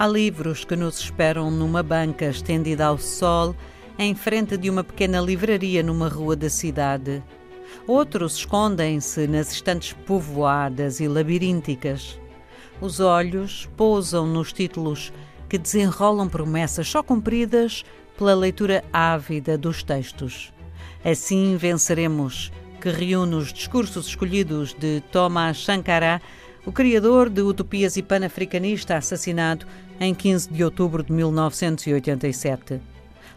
Há livros que nos esperam numa banca estendida ao sol, em frente de uma pequena livraria numa rua da cidade. Outros escondem-se nas estantes povoadas e labirínticas. Os olhos pousam nos títulos que desenrolam promessas só cumpridas pela leitura ávida dos textos. Assim venceremos, que reúne os discursos escolhidos de Thomas Sankara, o criador de Utopias e Panafricanista, assassinado em 15 de outubro de 1987.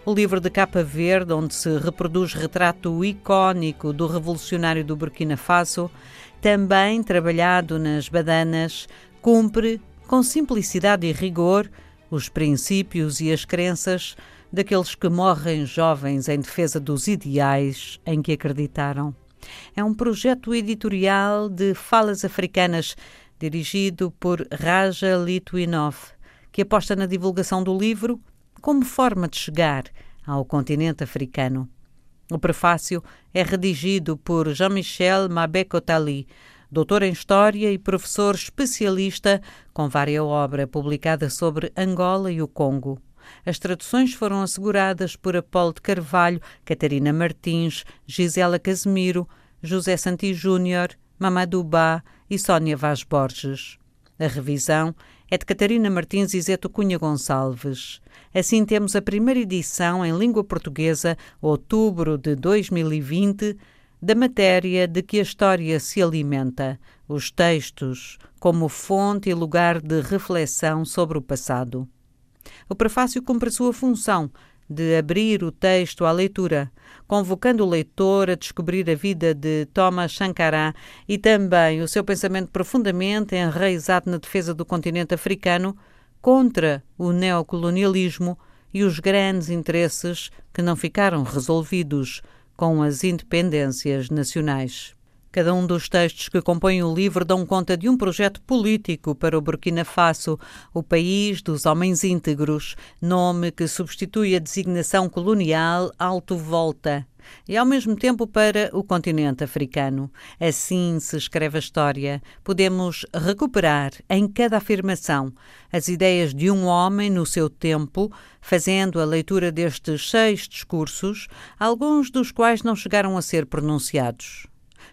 O livro de capa verde, onde se reproduz retrato icónico do revolucionário do Burkina Faso, também trabalhado nas badanas, cumpre, com simplicidade e rigor, os princípios e as crenças daqueles que morrem jovens em defesa dos ideais em que acreditaram. É um projeto editorial de falas africanas dirigido por Raja Litwinov que aposta na divulgação do livro como forma de chegar ao continente africano. O prefácio é redigido por Jean-Michel Mabekotali, doutor em História e professor especialista com várias obras publicadas sobre Angola e o Congo. As traduções foram asseguradas por Apolo de Carvalho, Catarina Martins, Gisela Casemiro, José Santi Júnior, Mamadou Bá e Sónia Vaz Borges. A revisão é de Catarina Martins e Zeto Cunha Gonçalves. Assim temos a primeira edição em língua portuguesa, outubro de 2020, da matéria de que a história se alimenta, os textos, como fonte e lugar de reflexão sobre o passado. O prefácio cumpre a sua função de abrir o texto à leitura, convocando o leitor a descobrir a vida de Thomas Sankara e também o seu pensamento profundamente enraizado na defesa do continente africano contra o neocolonialismo e os grandes interesses que não ficaram resolvidos com as independências nacionais. Cada um dos textos que compõem o livro dão conta de um projeto político para o Burkina Faso, o país dos homens íntegros, nome que substitui a designação colonial Alto Volta, e ao mesmo tempo para o continente africano. Assim se escreve a história. Podemos recuperar em cada afirmação as ideias de um homem no seu tempo, fazendo a leitura destes seis discursos, alguns dos quais não chegaram a ser pronunciados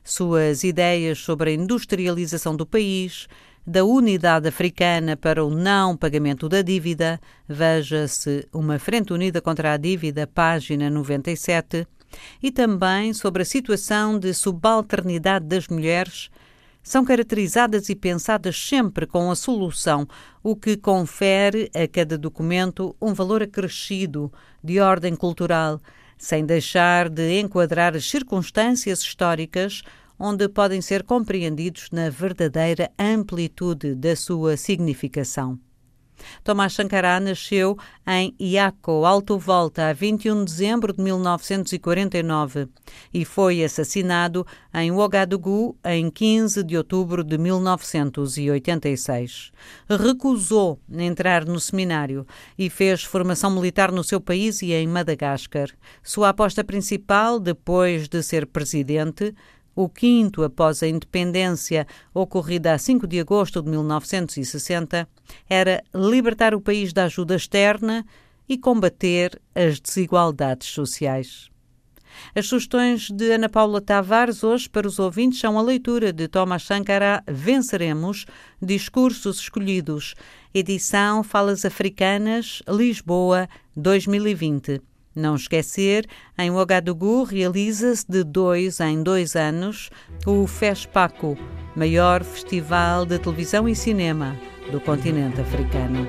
suas ideias sobre a industrialização do país, da unidade africana para o não pagamento da dívida, veja-se Uma Frente Unida contra a Dívida, página 97, e também sobre a situação de subalternidade das mulheres, são caracterizadas e pensadas sempre com a solução, o que confere a cada documento um valor acrescido de ordem cultural sem deixar de enquadrar as circunstâncias históricas onde podem ser compreendidos na verdadeira amplitude da sua significação. Tomás Sankara nasceu em Iaco, Alto Volta, a 21 de dezembro de 1949 e foi assassinado em Ouagadougou em 15 de outubro de 1986. Recusou entrar no seminário e fez formação militar no seu país e em Madagascar. Sua aposta principal, depois de ser presidente, o quinto após a independência, ocorrida a 5 de agosto de 1960, era libertar o país da ajuda externa e combater as desigualdades sociais. As sugestões de Ana Paula Tavares hoje para os ouvintes são a leitura de Thomas Sankara Venceremos, Discursos Escolhidos, edição Falas Africanas, Lisboa, 2020. Não esquecer, em Ouagadougou realiza-se de dois em dois anos o FESPACO, maior festival de televisão e cinema do continente africano.